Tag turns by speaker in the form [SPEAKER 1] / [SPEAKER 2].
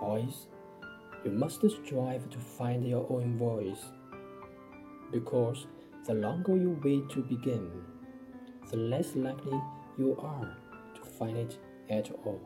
[SPEAKER 1] voice, you must strive to find your own voice. Because the longer you wait to begin, the less likely you are to find it at all.